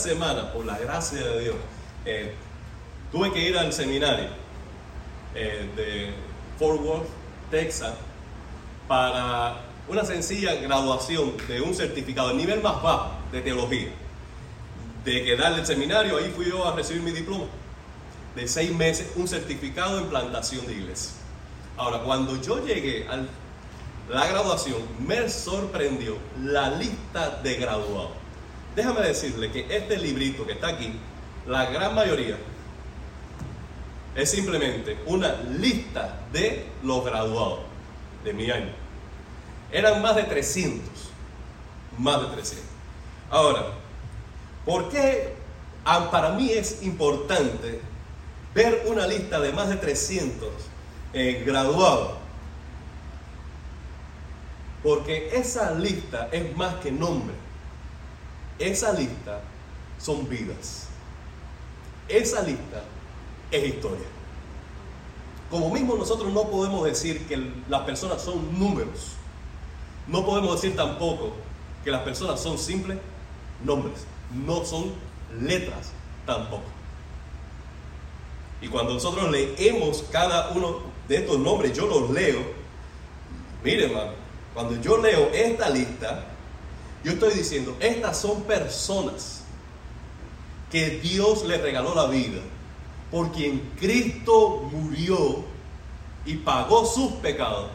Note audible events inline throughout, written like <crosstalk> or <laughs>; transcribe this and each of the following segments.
semana, por la gracia de Dios, eh, tuve que ir al seminario eh, de Fort Worth, Texas, para una sencilla graduación de un certificado, de nivel más bajo de teología. De quedar el seminario, ahí fui yo a recibir mi diploma de seis meses, un certificado en plantación de iglesia. Ahora, cuando yo llegué a la graduación, me sorprendió la lista de graduados. Déjame decirle que este librito que está aquí, la gran mayoría, es simplemente una lista de los graduados de mi año. Eran más de 300. Más de 300. Ahora, ¿por qué para mí es importante ver una lista de más de 300 eh, graduados? Porque esa lista es más que nombre. Esa lista son vidas. Esa lista es historia. Como mismo nosotros no podemos decir que las personas son números. No podemos decir tampoco que las personas son simples nombres. No son letras tampoco. Y cuando nosotros leemos cada uno de estos nombres, yo los leo. Miren, hermano, cuando yo leo esta lista, yo estoy diciendo, estas son personas que Dios le regaló la vida, por quien Cristo murió y pagó sus pecados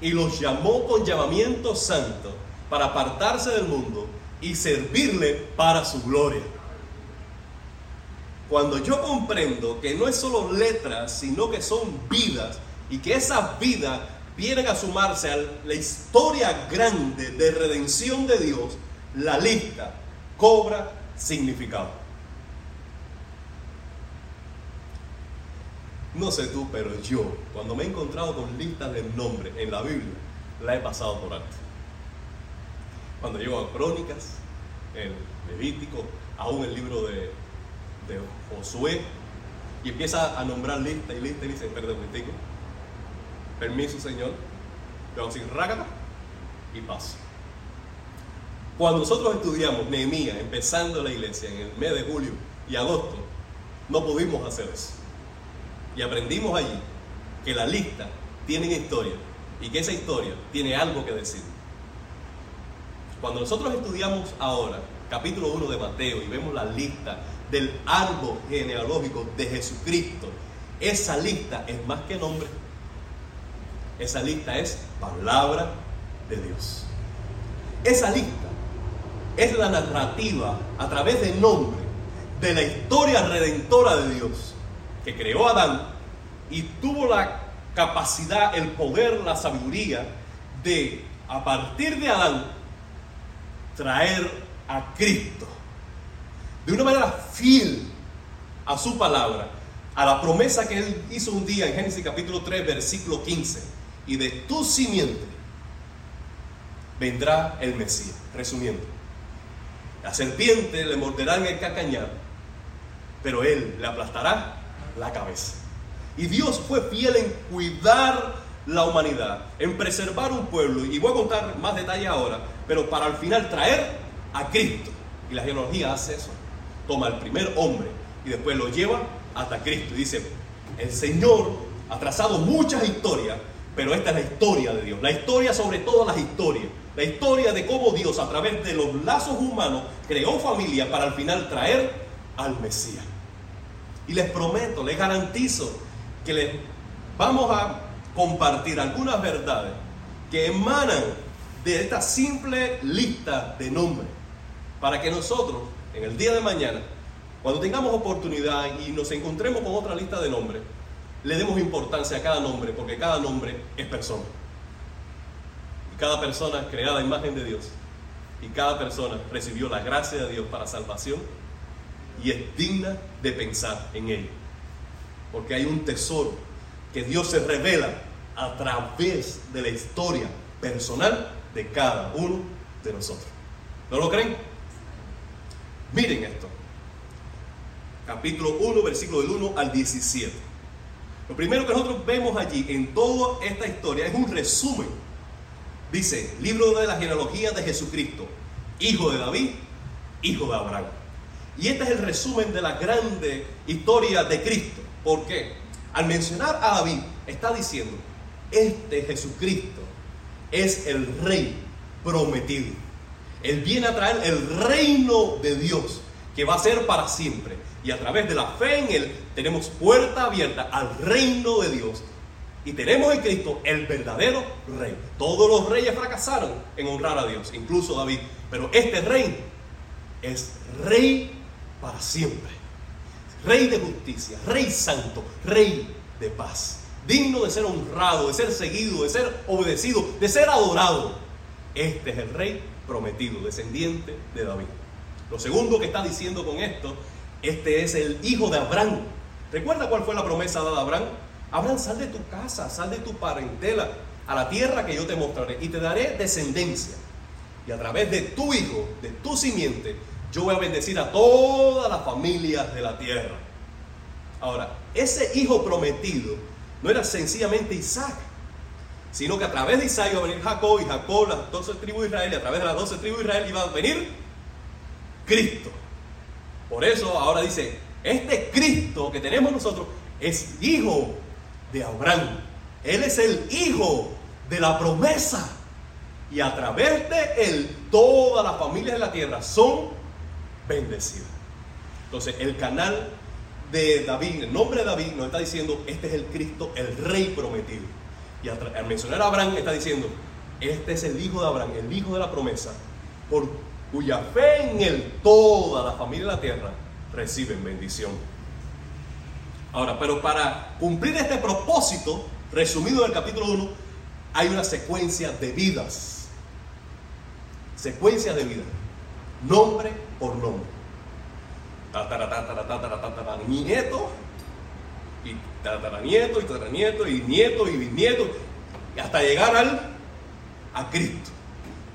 y los llamó con llamamiento santo para apartarse del mundo y servirle para su gloria. Cuando yo comprendo que no es solo letras, sino que son vidas y que esas vidas vienen a sumarse a la historia grande de redención de Dios, la lista cobra significado. No sé tú, pero yo, cuando me he encontrado con listas de nombres en la Biblia, la he pasado por alto. Cuando llego a Crónicas, el Levítico, aún el libro de, Josué, y empieza a nombrar lista y lista y dice, perdón, permiso Señor, yo sin rácata y paso. Cuando nosotros estudiamos Nehemías, empezando la iglesia en el mes de julio y agosto, no pudimos hacer eso. Y aprendimos allí que la lista tiene historia y que esa historia tiene algo que decir. Cuando nosotros estudiamos ahora capítulo 1 de Mateo y vemos la lista del árbol genealógico de Jesucristo, esa lista es más que nombre. Esa lista es palabra de Dios. Esa lista es la narrativa a través del nombre de la historia redentora de Dios que creó a Adán y tuvo la capacidad, el poder, la sabiduría de, a partir de Adán, traer a Cristo de una manera fiel a su palabra, a la promesa que él hizo un día en Génesis capítulo 3, versículo 15, y de tu simiente vendrá el Mesías. Resumiendo, la serpiente le morderá en el cacañar, pero él le aplastará la cabeza. Y Dios fue fiel en cuidar la humanidad, en preservar un pueblo. Y voy a contar más detalles ahora, pero para al final traer a Cristo. Y la genealogía hace eso. Toma al primer hombre y después lo lleva hasta Cristo. Y dice, el Señor ha trazado muchas historias, pero esta es la historia de Dios. La historia sobre todas las historias. La historia de cómo Dios a través de los lazos humanos creó familia para al final traer al Mesías. Y les prometo, les garantizo que les vamos a compartir algunas verdades que emanan de esta simple lista de nombres para que nosotros en el día de mañana, cuando tengamos oportunidad y nos encontremos con otra lista de nombres, le demos importancia a cada nombre porque cada nombre es persona. Y cada persona creada a imagen de Dios y cada persona recibió la gracia de Dios para salvación y es digna de pensar en ella. Porque hay un tesoro que Dios se revela a través de la historia personal de cada uno de nosotros. ¿No lo creen? Miren esto. Capítulo 1, versículo del 1 al 17. Lo primero que nosotros vemos allí en toda esta historia es un resumen. Dice, libro de la genealogía de Jesucristo, hijo de David, hijo de Abraham. Y este es el resumen de la grande historia de Cristo. ¿Por qué? Al mencionar a David, está diciendo, este Jesucristo es el rey prometido. Él viene a traer el reino de Dios, que va a ser para siempre. Y a través de la fe en Él tenemos puerta abierta al reino de Dios. Y tenemos en Cristo el verdadero rey. Todos los reyes fracasaron en honrar a Dios, incluso David. Pero este rey es rey para siempre. Rey de justicia, rey santo, rey de paz. Digno de ser honrado, de ser seguido, de ser obedecido, de ser adorado. Este es el rey prometido, descendiente de David. Lo segundo que está diciendo con esto, este es el hijo de Abraham. ¿Recuerda cuál fue la promesa dada a Abraham? Abraham, sal de tu casa, sal de tu parentela, a la tierra que yo te mostraré y te daré descendencia. Y a través de tu hijo, de tu simiente, yo voy a bendecir a todas las familias de la tierra. Ahora, ese hijo prometido no era sencillamente Isaac, sino que a través de Isaac iba a venir Jacob y Jacob, las doce tribus de Israel, a través de las doce tribus de Israel iba a venir Cristo. Por eso ahora dice, este Cristo que tenemos nosotros es hijo de Abraham. Él es el hijo de la promesa. Y a través de él, todas las familias de la tierra son bendecidas. Entonces, el canal de David, el nombre de David nos está diciendo, este es el Cristo, el rey prometido. Y al mencionar a Abraham está diciendo, este es el hijo de Abraham, el hijo de la promesa, por cuya fe en él toda la familia de la tierra reciben bendición. Ahora, pero para cumplir este propósito, resumido en el capítulo 1, hay una secuencia de vidas. Secuencia de vidas. Nombre por nombre. Nieto, y tataranieto, y tataranieto, y nieto, y bisnieto, y hasta llegar al, a Cristo.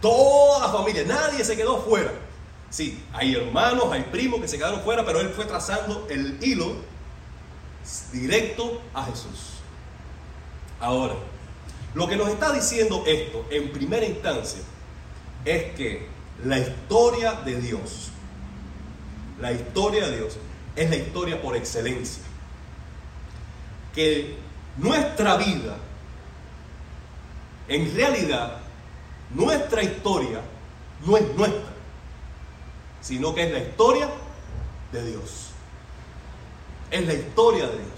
Toda la familia, nadie se quedó fuera. Sí, hay hermanos, hay primos que se quedaron fuera, pero él fue trazando el hilo directo a Jesús. Ahora, lo que nos está diciendo esto en primera instancia es que la historia de Dios, la historia de Dios es la historia por excelencia. Que nuestra vida, en realidad, nuestra historia no es nuestra, sino que es la historia de Dios. Es la historia de Dios.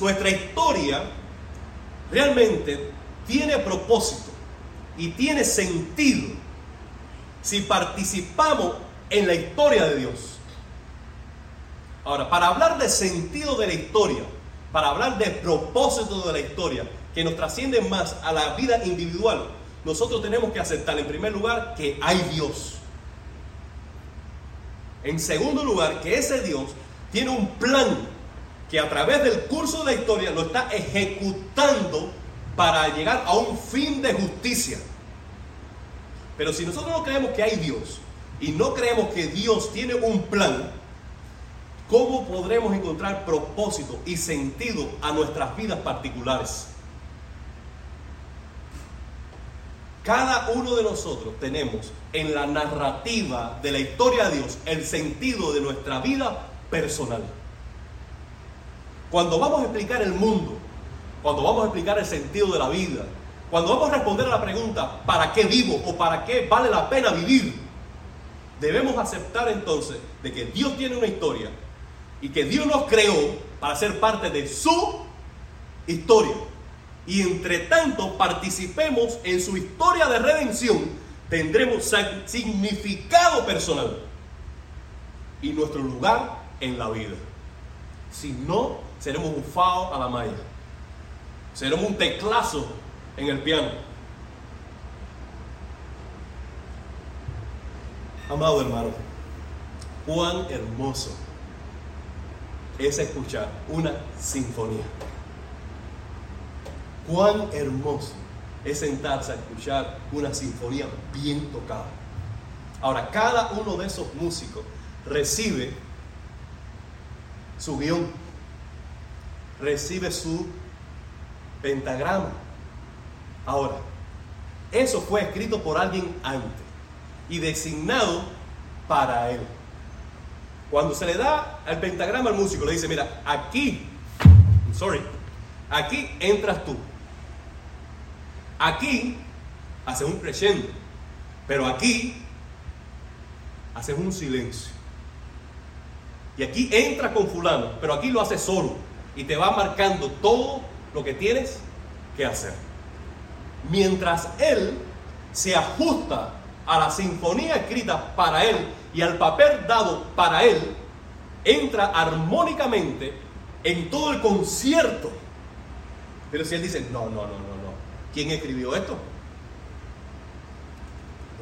nuestra historia realmente tiene propósito y tiene sentido si participamos en la historia de Dios. Ahora, para hablar de sentido de la historia, para hablar de propósito de la historia, que nos trasciende más a la vida individual, nosotros tenemos que aceptar en primer lugar que hay Dios. En segundo lugar, que ese Dios tiene un plan que a través del curso de la historia lo está ejecutando para llegar a un fin de justicia. Pero si nosotros no creemos que hay Dios y no creemos que Dios tiene un plan, ¿cómo podremos encontrar propósito y sentido a nuestras vidas particulares? Cada uno de nosotros tenemos en la narrativa de la historia de Dios el sentido de nuestra vida personal. Cuando vamos a explicar el mundo, cuando vamos a explicar el sentido de la vida, cuando vamos a responder a la pregunta, ¿para qué vivo o para qué vale la pena vivir? Debemos aceptar entonces de que Dios tiene una historia y que Dios nos creó para ser parte de su historia. Y entre tanto participemos en su historia de redención, tendremos significado personal y nuestro lugar en la vida. Si no, seremos un fao a la malla. Seremos un teclazo en el piano. Amado hermano, cuán hermoso es escuchar una sinfonía. Cuán hermoso es sentarse a escuchar una sinfonía bien tocada. Ahora, cada uno de esos músicos recibe su guion, recibe su pentagrama. Ahora, eso fue escrito por alguien antes y designado para él. Cuando se le da el pentagrama al músico, le dice, mira, aquí, sorry, aquí entras tú. Aquí haces un crescendo, pero aquí haces un silencio. Y aquí entra con fulano, pero aquí lo haces solo y te va marcando todo lo que tienes que hacer. Mientras él se ajusta a la sinfonía escrita para él y al papel dado para él, entra armónicamente en todo el concierto. Pero si él dice, no, no, no, no, no, ¿quién escribió esto?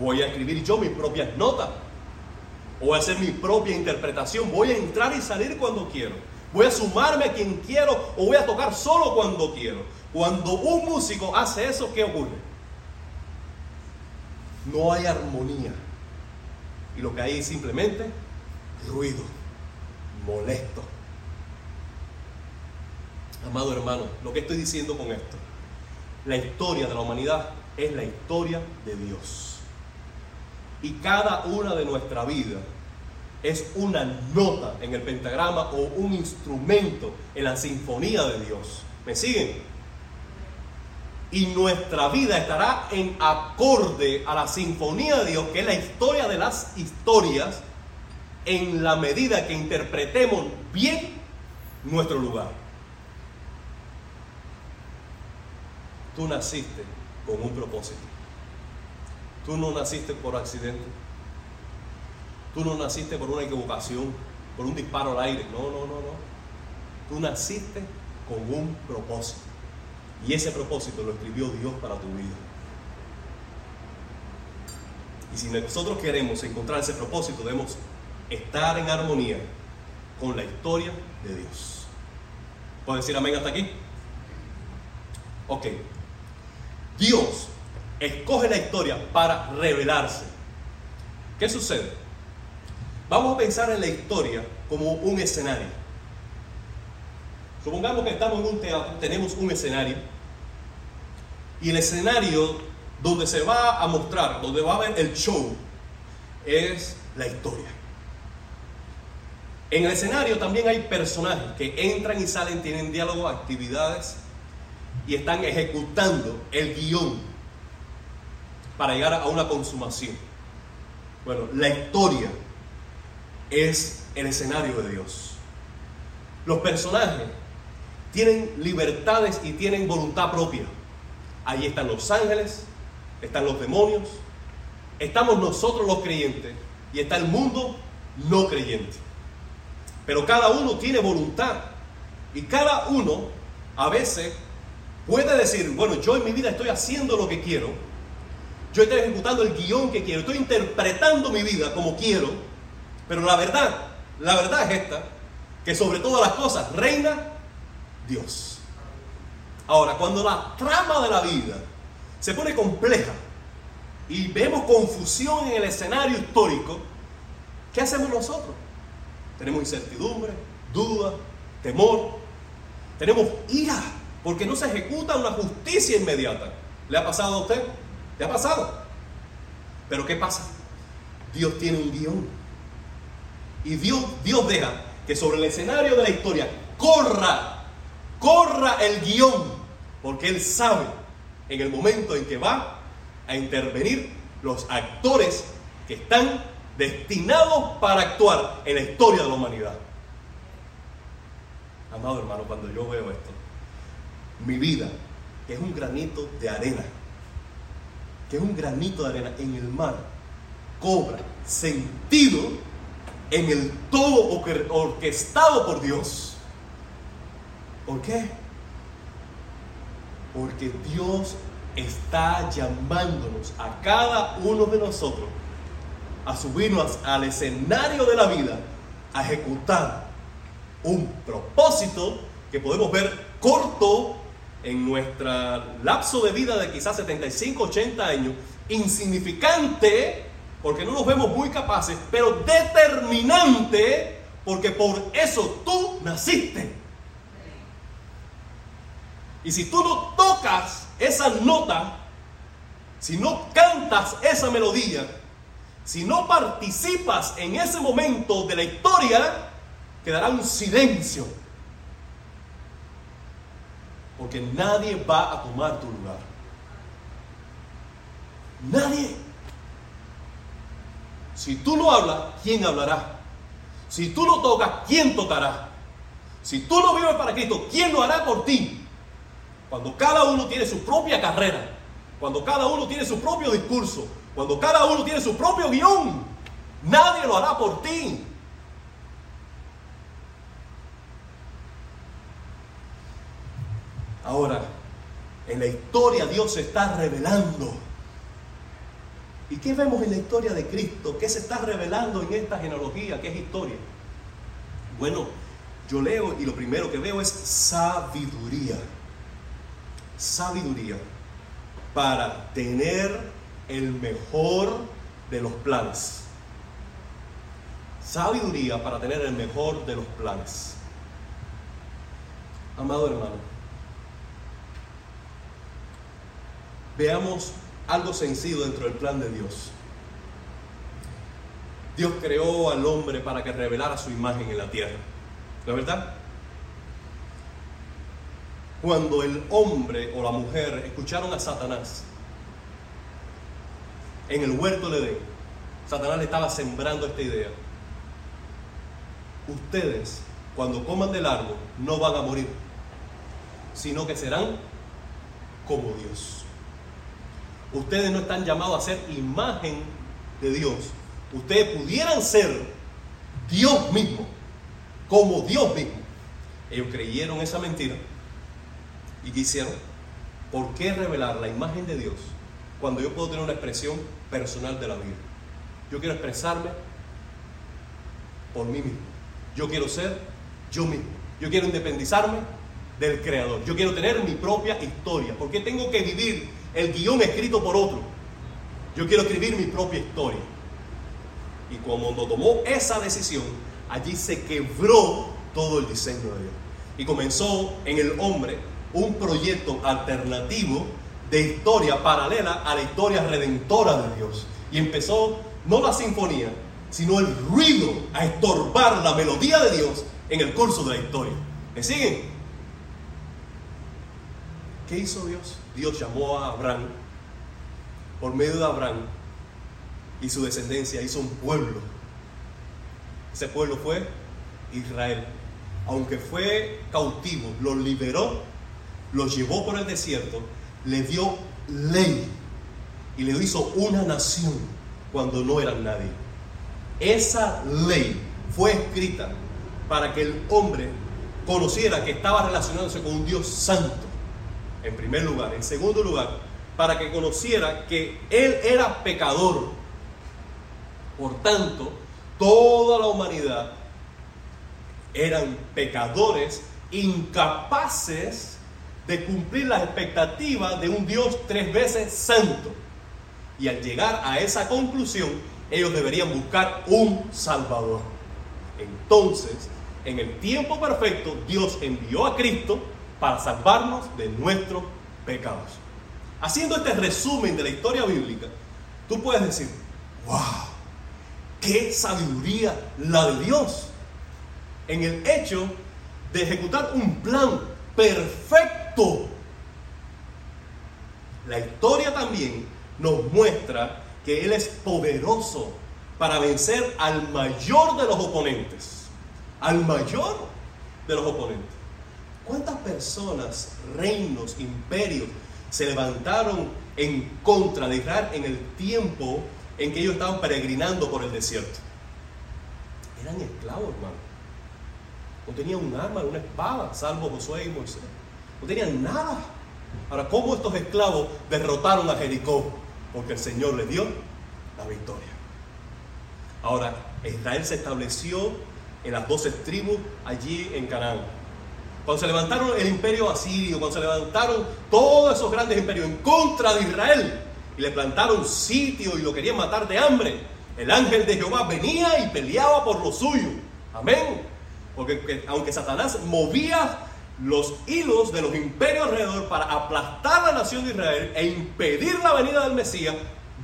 Voy a escribir yo mis propias notas. Voy a hacer mi propia interpretación. Voy a entrar y salir cuando quiero. Voy a sumarme a quien quiero o voy a tocar solo cuando quiero. Cuando un músico hace eso, ¿qué ocurre? No hay armonía. Y lo que hay es simplemente ruido, molesto. Amado hermano, lo que estoy diciendo con esto, la historia de la humanidad es la historia de Dios. Y cada una de nuestra vida es una nota en el pentagrama o un instrumento en la sinfonía de Dios. ¿Me siguen? Y nuestra vida estará en acorde a la sinfonía de Dios, que es la historia de las historias, en la medida que interpretemos bien nuestro lugar. Tú naciste con un propósito. Tú no naciste por accidente. Tú no naciste por una equivocación, por un disparo al aire. No, no, no, no. Tú naciste con un propósito. Y ese propósito lo escribió Dios para tu vida. Y si nosotros queremos encontrar ese propósito, debemos estar en armonía con la historia de Dios. ¿Puedo decir amén hasta aquí? Ok. Dios escoge la historia para revelarse. ¿Qué sucede? Vamos a pensar en la historia como un escenario. Supongamos que estamos en un teatro, tenemos un escenario, y el escenario donde se va a mostrar, donde va a haber el show, es la historia. En el escenario también hay personajes que entran y salen, tienen diálogo, actividades y están ejecutando el guion para llegar a una consumación. Bueno, la historia es el escenario de Dios. Los personajes tienen libertades y tienen voluntad propia. Ahí están los ángeles, están los demonios, estamos nosotros los creyentes y está el mundo no creyente. Pero cada uno tiene voluntad y cada uno a veces puede decir, bueno, yo en mi vida estoy haciendo lo que quiero, yo estoy ejecutando el guion que quiero, estoy interpretando mi vida como quiero, pero la verdad, la verdad es esta, que sobre todas las cosas reina Dios. Ahora, cuando la trama de la vida se pone compleja y vemos confusión en el escenario histórico, ¿qué hacemos nosotros? Tenemos incertidumbre, duda, temor, tenemos ira, porque no se ejecuta una justicia inmediata. ¿Le ha pasado a usted? ¿Le ha pasado? Pero ¿qué pasa? Dios tiene un guion. Y Dios, Dios deja que sobre el escenario de la historia corra, corra el guion, porque Él sabe en el momento en que va a intervenir los actores que están destinados para actuar en la historia de la humanidad. Amado hermano, cuando yo veo esto, mi vida, que es un granito de arena, que es un granito de arena en el mar, cobra sentido en el todo orquestado por Dios. ¿Por qué? Porque Dios está llamándonos a cada uno de nosotros a subirnos al escenario de la vida, a ejecutar un propósito que podemos ver corto en nuestro lapso de vida de quizás 75, 80 años, insignificante, porque no nos vemos muy capaces, pero determinante, porque por eso tú naciste. Y si tú no tocas esa nota, si no cantas esa melodía, si no participas en ese momento de la historia, quedará un silencio. Porque nadie va a tomar tu lugar. Nadie. Si tú no hablas, ¿quién hablará? Si tú no tocas, ¿quién tocará? Si tú no vives para Cristo, ¿quién lo hará por ti? Cuando cada uno tiene su propia carrera, cuando cada uno tiene su propio discurso, cuando cada uno tiene su propio guion, nadie lo hará por ti. Ahora, en la historia Dios se está revelando. ¿Y qué vemos en la historia de Cristo? ¿Qué se está revelando en esta genealogía? ¿Qué es historia? Bueno, yo leo y lo primero que veo es sabiduría sabiduría para tener el mejor de los planes. Sabiduría para tener el mejor de los planes. Amado hermano, veamos algo sencillo dentro del plan de Dios. Dios creó al hombre para que revelara su imagen en la tierra. ¿No es verdad? cuando el hombre o la mujer escucharon a Satanás en el huerto de Edén, Satanás le estaba sembrando esta idea. Ustedes, cuando coman del árbol, no van a morir, sino que serán como Dios. Ustedes no están llamados a ser imagen de Dios. Ustedes pudieran ser Dios mismo, como Dios mismo. Ellos creyeron esa mentira ¿Y qué hicieron? ¿Por qué revelar la imagen de Dios cuando yo puedo tener una expresión personal de la vida? Yo quiero expresarme por mí mismo. Yo quiero ser yo mismo. Yo quiero independizarme del Creador. Yo quiero tener mi propia historia. ¿Por qué tengo que vivir el guion escrito por otro? Yo quiero escribir mi propia historia. Y cuando tomó esa decisión, allí se quebró todo el diseño de Dios. Y comenzó en el hombre un proyecto alternativo de historia paralela a la historia redentora de Dios. Y empezó no la sinfonía, sino el ruido a estorbar la melodía de Dios en el curso de la historia. ¿Me siguen? ¿Qué hizo Dios? Dios llamó a Abraham, por medio de Abraham y su descendencia hizo un pueblo. Ese pueblo fue Israel. Aunque fue cautivo, lo liberó los llevó por el desierto, le dio ley y le hizo una nación cuando no eran nadie. Esa ley fue escrita para que el hombre conociera que estaba relacionándose con un Dios santo, en primer lugar. En segundo lugar, para que conociera que él era pecador. Por tanto, toda la humanidad eran pecadores incapaces de cumplir las expectativas de un Dios tres veces santo. Y al llegar a esa conclusión, ellos deberían buscar un Salvador. Entonces, en el tiempo perfecto, Dios envió a Cristo para salvarnos de nuestros pecados. Haciendo este resumen de la historia bíblica, tú puedes decir, wow, qué sabiduría la de Dios en el hecho de ejecutar un plan perfecto la historia también nos muestra que Él es poderoso para vencer al mayor de los oponentes. Al mayor de los oponentes. ¿Cuántas personas, reinos, imperios se levantaron en contra de Israel en el tiempo en que ellos estaban peregrinando por el desierto? Eran esclavos, hermano. No tenían un arma, una espada, salvo Josué y Moisés. No tenían nada. Ahora, ¿cómo estos esclavos derrotaron a Jericó? Porque el Señor le dio la victoria. Ahora, Israel se estableció en las doce tribus allí en Canaán. Cuando se levantaron el imperio asirio, cuando se levantaron todos esos grandes imperios en contra de Israel y le plantaron sitio y lo querían matar de hambre, el ángel de Jehová venía y peleaba por lo suyo. Amén. Porque aunque Satanás movía los hilos de los imperios alrededor para aplastar la nación de Israel e impedir la venida del Mesías,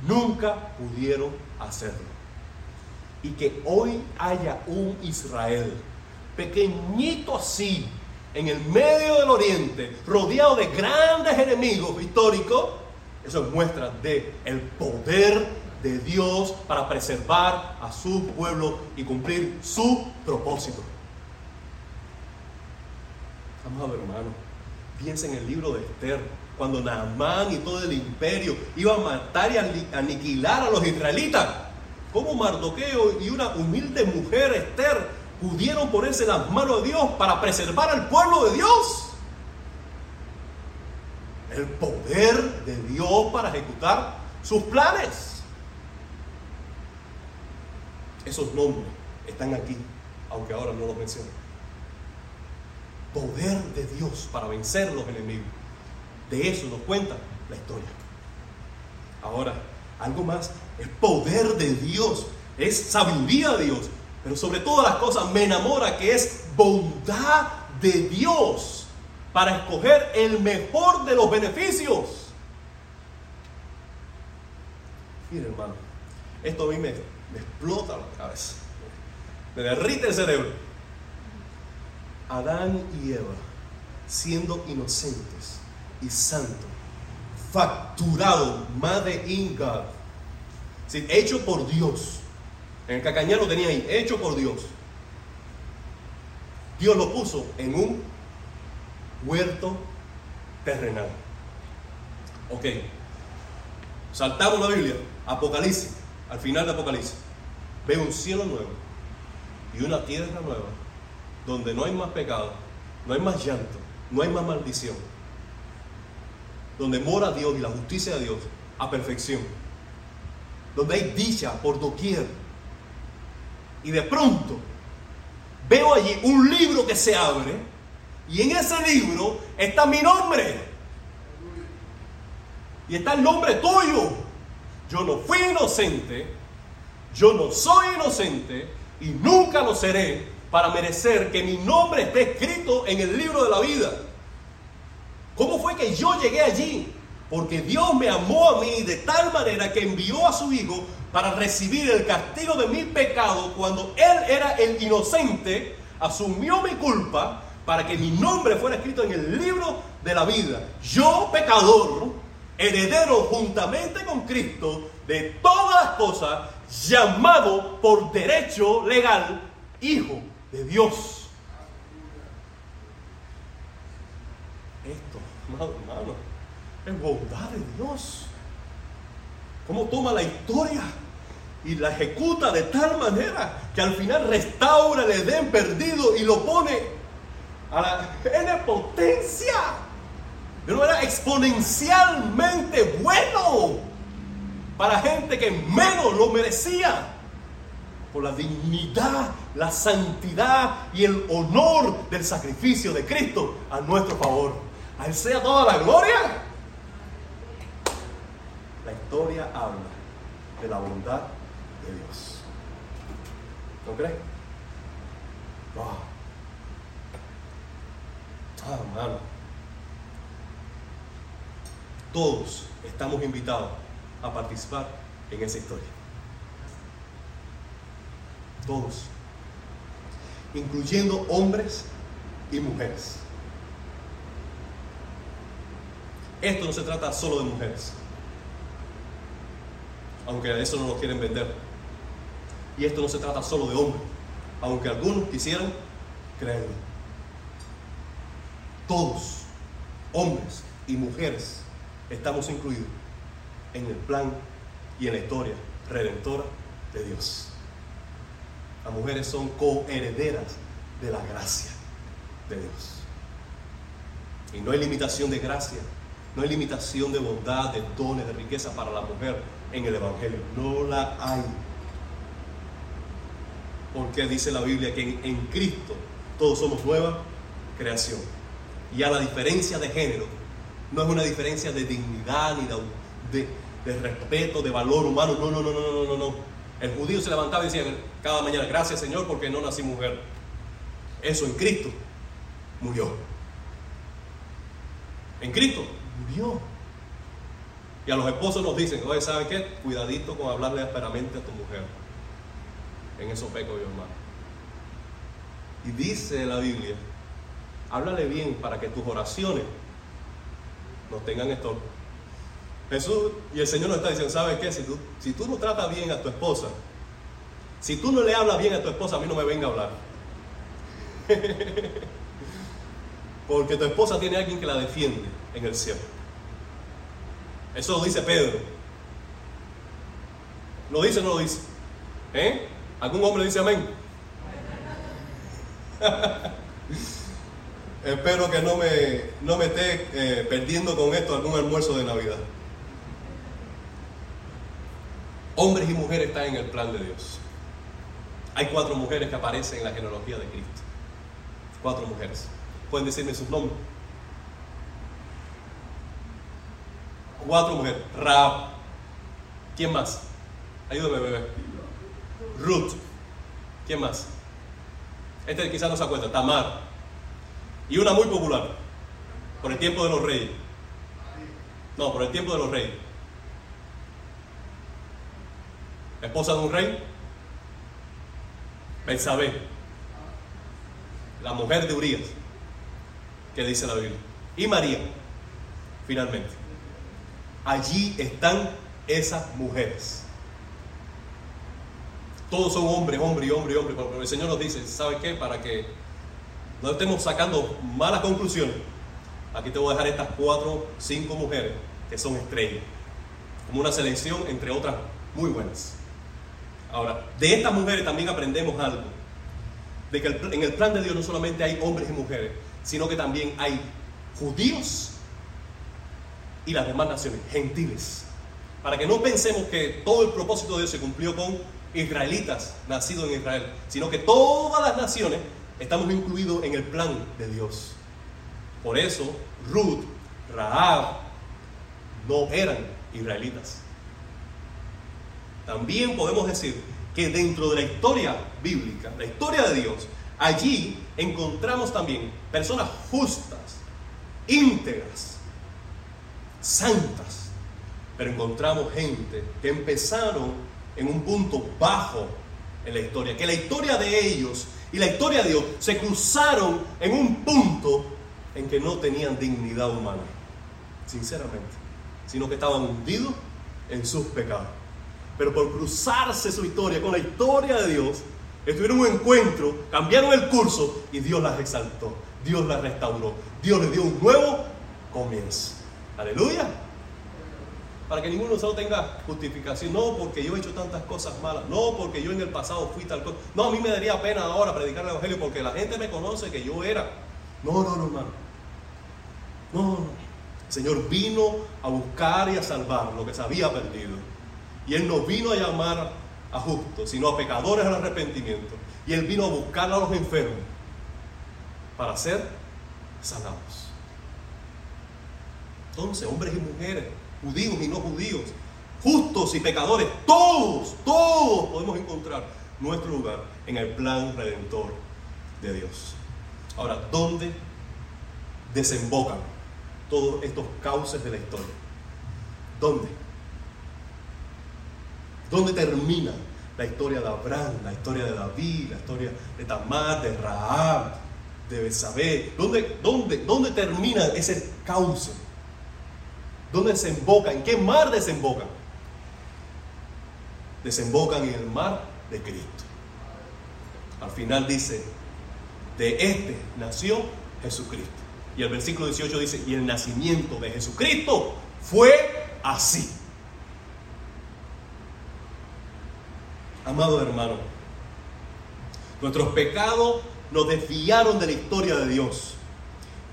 nunca pudieron hacerlo. y que hoy haya un Israel pequeñito así, en el medio del oriente, rodeado de grandes enemigos históricos, eso muestra de el poder de Dios para preservar a su pueblo y cumplir su propósito. Amado hermano, piensa en el libro de Esther, cuando Naamán y todo el imperio iban a matar y aniquilar a los israelitas. Como Mardoqueo y una humilde mujer, Esther, pudieron ponerse las manos de Dios para preservar al pueblo de Dios. El poder de Dios para ejecutar sus planes. Esos nombres están aquí, aunque ahora no los menciono. Poder de Dios para vencer los enemigos. De eso nos cuenta la historia. Ahora, algo más, es poder de Dios, es sabiduría de Dios, pero sobre todas las cosas me enamora que es bondad de Dios para escoger el mejor de los beneficios. Mire hermano, esto a mí me, explota la cabeza, me derrite el cerebro. Adán y Eva, siendo inocentes y santos, facturado, Made in God, hecho por Dios, en el cacañar lo tenía ahí, hecho por Dios. Dios lo puso en un huerto terrenal. Ok. Saltamos la Biblia, Apocalipsis, al final de Apocalipsis. Ve un cielo nuevo y una tierra nueva, donde no hay más pecado, no hay más llanto, no hay más maldición. Donde mora Dios y la justicia de Dios a perfección. Donde hay dicha por doquier y de pronto veo allí un libro que se abre y en ese libro está mi nombre. Y está el nombre tuyo. Yo no fui inocente, yo no soy inocente y nunca lo seré para merecer que mi nombre esté escrito en el libro de la vida. ¿Cómo fue que yo llegué allí? Porque Dios me amó a mí de tal manera que envió a su Hijo para recibir el castigo de mi pecado cuando Él era el inocente, asumió mi culpa para que mi nombre fuera escrito en el libro de la vida. Yo, pecador, heredero juntamente con Cristo de todas las cosas, llamado por derecho legal Hijo de Dios. Esto, amado hermano, es bondad de Dios cómo toma la historia y la ejecuta de tal manera que al final restaura el Edén perdido y lo pone a la N potencia de una manera exponencialmente bueno para gente que menos lo merecía por la dignidad, la santidad y el honor del sacrificio de Cristo a nuestro favor. A sea toda la gloria historia habla de la bondad de Dios. ¿No crees? Ah, hermano. Todos estamos invitados a participar en esa historia. Todos. Incluyendo hombres y mujeres. Esto no se trata solo de mujeres aunque a eso no lo quieren vender. Y esto no se trata solo de hombres, aunque algunos quisieran creerlo. Todos, hombres y mujeres, estamos incluidos en el plan y en la historia redentora de Dios. Las mujeres son coherederas de la gracia de Dios. Y no hay limitación de gracia, no hay limitación de bondad, de dones, de riqueza para la mujer en el Evangelio. No la hay. Porque dice la Biblia que en, Cristo todos somos nueva creación. Y a la diferencia de género, no es una diferencia de dignidad ni de, de, respeto, de valor humano. No, no, no, no, no, no, no. El judío se levantaba y decía cada mañana, gracias Señor porque no nací mujer. Eso en Cristo murió. En Cristo murió. Y a los esposos nos dicen, oye, ¿sabe qué? Cuidadito con hablarle ásperamente a tu mujer. en eso peco yo, hermano. Y dice la Biblia, háblale bien para que tus oraciones no tengan estorbo. Jesús y el Señor nos está diciendo, ¿sabes qué? Si tú, si tú no tratas bien a tu esposa, si tú no le hablas bien a tu esposa, a mí no me venga a hablar. <laughs> Porque tu esposa tiene alguien que la defiende en el cielo. Eso lo dice Pedro. ¿Lo dice o no lo dice? ¿Eh? ¿Algún hombre dice amén? <laughs> Espero que no me, no me esté eh, perdiendo con esto algún almuerzo de Navidad. Hombres y mujeres están en el plan de Dios. Hay cuatro mujeres que aparecen en la genealogía de Cristo. Cuatro mujeres. Pueden decirme sus nombres. Cuatro mujeres. Raab. ¿Quién más? Ayúdame, bebé. Ruth. ¿Quién más? Este quizás no se acuerda. Tamar. Y una muy popular. Por el tiempo de los reyes. No, por el tiempo de los reyes. Esposa de un rey. Belsabé. La mujer de Urias. Que dice la Biblia. Y María. Finalmente. Allí están esas mujeres. Todos son hombres, hombre y hombre hombre. Pero el Señor nos dice, ¿sabe qué? Para que no estemos sacando malas conclusiones. Aquí te voy a dejar estas cuatro, cinco mujeres que son estrellas. Como una selección entre otras muy buenas. Ahora, de estas mujeres también aprendemos algo. De que en el plan de Dios no solamente hay hombres y mujeres, sino que también hay judíos y las demás naciones, gentiles. Para que no pensemos que todo el propósito de Dios se cumplió con israelitas nacidos en Israel, sino que todas las naciones estamos incluidos en el plan de Dios. Por eso Ruth, Rahab no eran israelitas. También podemos decir que dentro de la historia bíblica, la historia de Dios, allí encontramos también personas justas, íntegras, santas, pero encontramos gente que empezaron en un punto bajo en la historia, que la historia de ellos y la historia de Dios se cruzaron en un punto en que no tenían dignidad humana, sinceramente, sino que estaban hundidos en sus pecados. Pero por cruzarse su historia con la historia de Dios, estuvieron un encuentro, cambiaron el curso y Dios las exaltó, Dios las restauró, Dios les dio un nuevo comienzo. Aleluya para que ninguno solo tenga justificación. No porque yo he hecho tantas cosas malas. No porque yo en el pasado fui tal cosa. No, a mí me daría pena ahora predicar el Evangelio porque la gente me conoce que yo era. No, no, no, hermano. No, no. El Señor vino a buscar y a salvar lo que se había perdido. Y Él no vino a llamar a justos, sino a pecadores al arrepentimiento. Y Él vino a buscar a los enfermos para ser sanados. Entonces, hombres y mujeres, judíos y no judíos, justos y pecadores, todos, todos podemos encontrar nuestro lugar en el plan redentor de Dios. Ahora, ¿dónde desembocan todos estos cauces de la historia? ¿Dónde? ¿Dónde termina la historia de Abraham, la historia de David, la historia de Tamar, de Rahab, de Besabé? ¿Dónde, dónde, ¿Dónde termina ese cauce? ¿Dónde desembocan? ¿En qué mar desembocan? Desembocan en el mar de Cristo. Al final dice, de este nació Jesucristo. Y el versículo 18 dice, y el nacimiento de Jesucristo fue así. Amado hermano, nuestros pecados nos desviaron de la historia de Dios.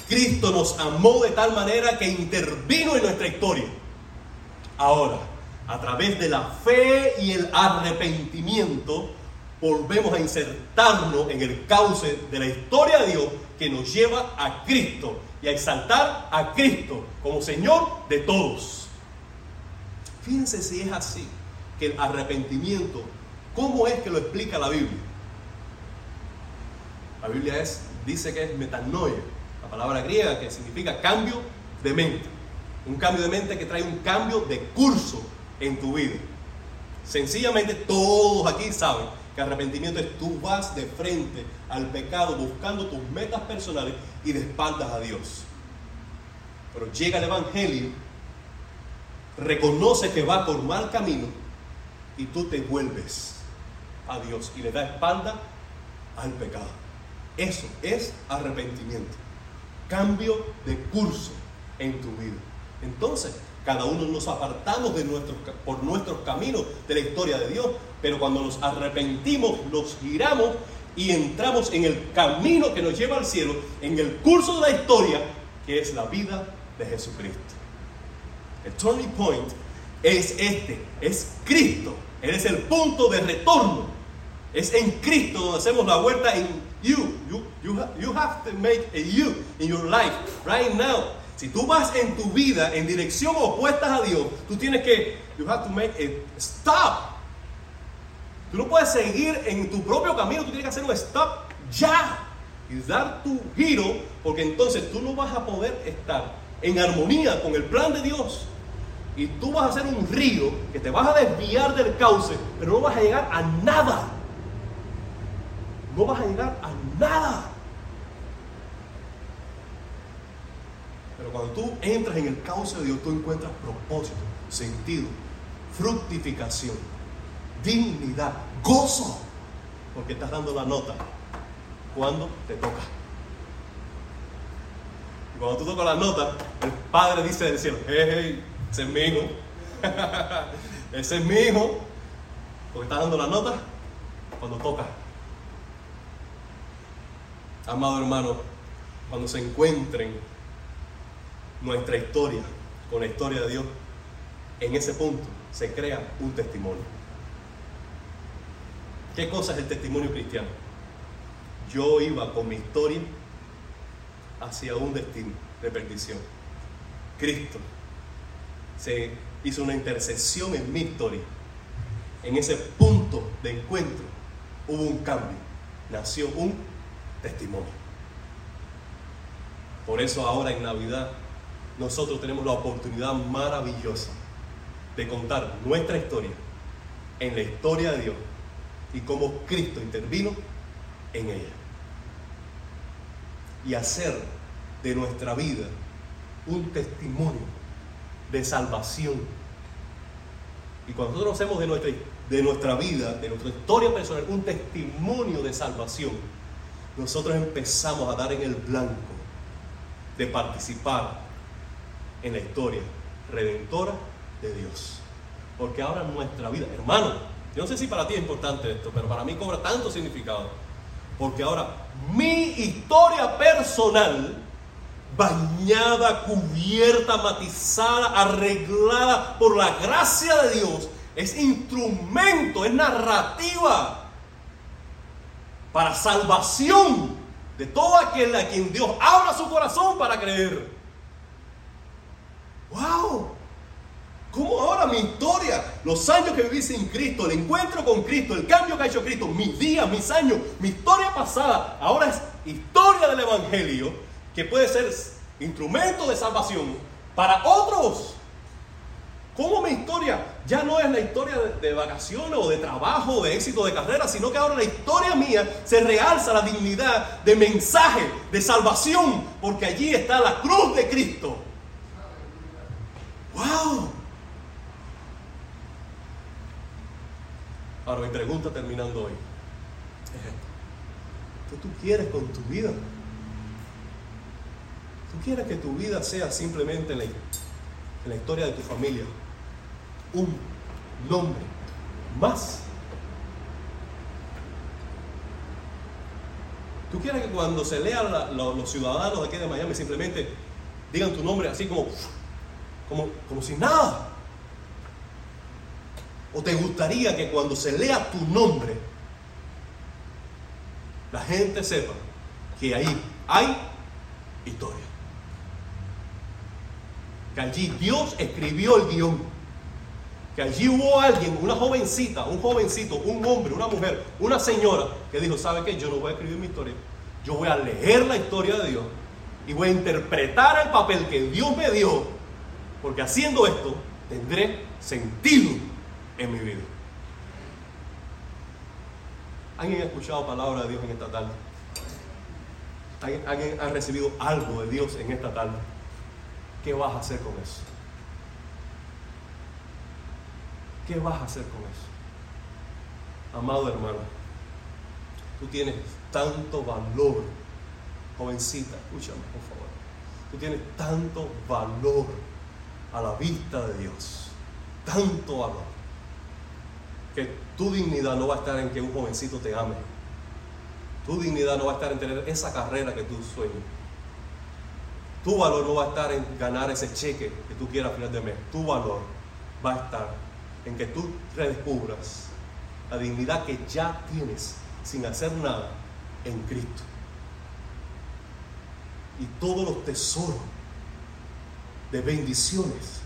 Cristo nos amó de tal manera que intervino en nuestra historia. Ahora, a través de la fe y el arrepentimiento, volvemos a insertarnos en el cauce de la historia de Dios que nos lleva a Cristo y a exaltar a Cristo como Señor de todos. Fíjense si es así, que el arrepentimiento, ¿cómo es que lo explica la Biblia? La Biblia es, dice que es metanoia, la palabra griega que significa cambio de mente. Un cambio de mente que trae un cambio de curso en tu vida. Sencillamente todos aquí saben que arrepentimiento es tú vas de frente al pecado buscando tus metas personales y de espaldas a Dios. Pero llega el Evangelio, reconoce que va por mal camino y tú te vuelves a Dios y le das espalda al pecado. Eso es arrepentimiento. Cambio de curso en tu vida. Entonces, cada uno nos apartamos de nuestros, por nuestros caminos de la historia de Dios, pero cuando nos arrepentimos, nos giramos y entramos en el camino que nos lleva al cielo, en el curso de la historia, que es la vida de Jesucristo. El turning point es este, es Cristo. Él es el punto de retorno. Es en Cristo donde hacemos la vuelta en you. You, you, have to make a you in your life right now. Si tú vas en tu vida en dirección opuesta a Dios, tú tienes que, you have to make a stop. Tú no puedes seguir en tu propio camino, tú tienes que hacer un stop ya y dar tu giro, porque entonces tú no vas a poder estar en armonía con el plan de Dios. Y tú vas a hacer un río que te vas a desviar del cauce, pero no vas a llegar a nada. No vas a llegar a nada. Pero cuando tú entras en el cauce de Dios, tú encuentras propósito, sentido, fructificación, dignidad, gozo, porque estás dando la nota cuando te toca. Y cuando tú tocas la nota, el Padre dice del cielo, hey, ese es mi hijo, <laughs> ese es mi hijo, porque estás dando la nota cuando toca. Amado hermano, cuando se encuentren nuestra historia con la historia de Dios, en ese punto se crea un testimonio. ¿Qué cosa es el testimonio cristiano? Yo iba con mi historia hacia un destino de perdición. Cristo se hizo una intercesión en mi historia. En ese punto de encuentro hubo un cambio. Nació un testimonio. Por eso ahora en Navidad nosotros tenemos la oportunidad maravillosa de contar nuestra historia en la historia de Dios y cómo Cristo intervino en ella. Y hacer de nuestra vida un testimonio de salvación. Y cuando nosotros hacemos de nuestra, de nuestra vida, de nuestra historia personal, un testimonio de salvación, nosotros empezamos a dar en el blanco de participar en la historia redentora de Dios. Porque ahora nuestra vida, hermano, yo no sé si para ti es importante esto, pero para mí cobra tanto significado. Porque ahora mi historia personal, bañada, cubierta, matizada, arreglada por la gracia de Dios, es instrumento, es narrativa para salvación de todo aquel a quien Dios abra su corazón para creer. ¡Wow! ¿Cómo ahora mi historia, los años que viví sin Cristo, el encuentro con Cristo, el cambio que ha hecho Cristo, mis días, mis años, mi historia pasada, ahora es historia del Evangelio que puede ser instrumento de salvación para otros? ¿Cómo mi historia ya no es la historia de, vacaciones o de trabajo, de éxito de carrera, sino que ahora la historia mía se realza la dignidad de mensaje, de salvación, porque allí está la cruz de Cristo. ¡Wow! Ahora mi pregunta terminando hoy es esta. ¿Qué tú quieres con tu vida? ¿Tú quieres que tu vida sea simplemente en la, en la historia de tu familia? Un nombre más. ¿Tú quieres que cuando se lean la, la, los ciudadanos de aquí de Miami simplemente digan tu nombre así como como, como si nada. ¿O te gustaría que cuando se lea tu nombre, la gente sepa que ahí hay historia? Que allí Dios escribió el guion. Que allí hubo alguien, una jovencita, un jovencito, un hombre, una mujer, una señora, que dijo, ¿sabe qué? Yo no voy a escribir mi historia. Yo voy a leer la historia de Dios y voy a interpretar el papel que Dios me dio porque haciendo esto tendré sentido en mi vida. ¿Alguien ha escuchado palabra de Dios en esta tarde? ¿Alguien, ha recibido algo de Dios en esta tarde? ¿Qué vas a hacer con eso? ¿Qué vas a hacer con eso? Amado hermano, tú tienes tanto valor, jovencita, escúchame por favor, tú tienes tanto valor a la vista de Dios, tanto valor que tu dignidad no va a estar en que un jovencito te ame. Tu dignidad no va a estar en tener esa carrera que tú sueñas. Tu valor no va a estar en ganar ese cheque que tú quieras al final de mes. Tu valor va a estar en que tú redescubras la dignidad que ya tienes sin hacer nada en Cristo. Y todos los tesoros de bendiciones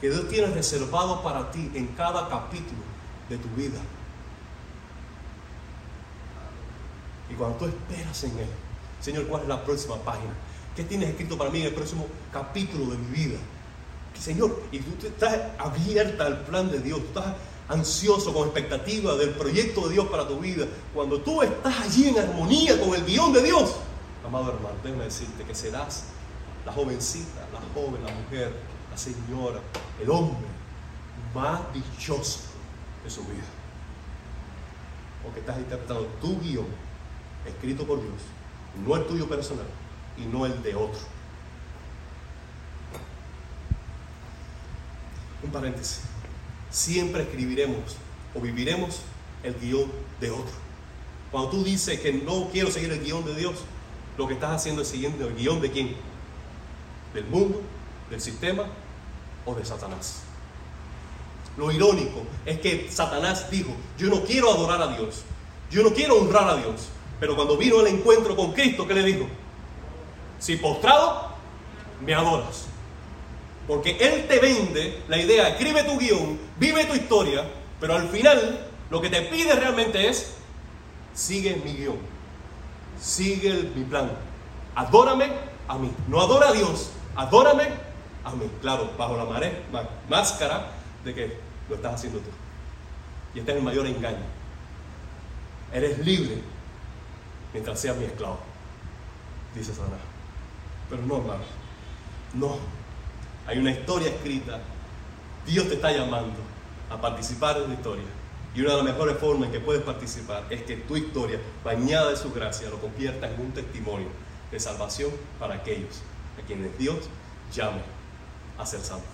que Dios tiene reservado para ti en cada capítulo de tu vida. Y cuando tú esperas en Él, Señor, ¿cuál es la próxima página? ¿Qué tienes escrito para mí en el próximo capítulo de mi vida? Señor, y tú estás abierta al plan de Dios, tú estás ansioso, con expectativa del proyecto de Dios para tu vida. Cuando tú estás allí en armonía con el guion de Dios, amado hermano, déjame decirte que serás la jovencita, la joven, la mujer, la señora, el hombre más dichoso de su vida. Porque estás interpretando tu guion, escrito por Dios, no el tuyo personal y no el de otro. Un paréntesis. Siempre escribiremos o viviremos el guion de otro. Cuando tú dices que no quiero seguir el guion de Dios, lo que estás haciendo es siguiendo el guion de quién? Del mundo, del sistema o de Satanás. Lo irónico es que Satanás dijo, yo no quiero adorar a Dios, yo no quiero honrar a Dios. Pero cuando vino el encuentro con Cristo, ¿qué le dijo? Si postrado, me adoras. Porque Él te vende la idea, escribe tu guion, vive tu historia, pero al final lo que te pide realmente es, sigue mi guion, sigue mi plan, adórame a mí, no adora a Dios, adórame a mí. Claro, bajo la máscara de que lo estás haciendo tú. Y este es el mayor engaño. Eres libre mientras seas mi esclavo, dice Satanás. Pero no, hermano. No. Hay una historia escrita. Dios te está llamando a participar en la historia. Y una de las mejores formas en que puedes participar es que tu historia, bañada de su gracia, lo convierta en un testimonio de salvación para aquellos quienes Dios llame a ser santos.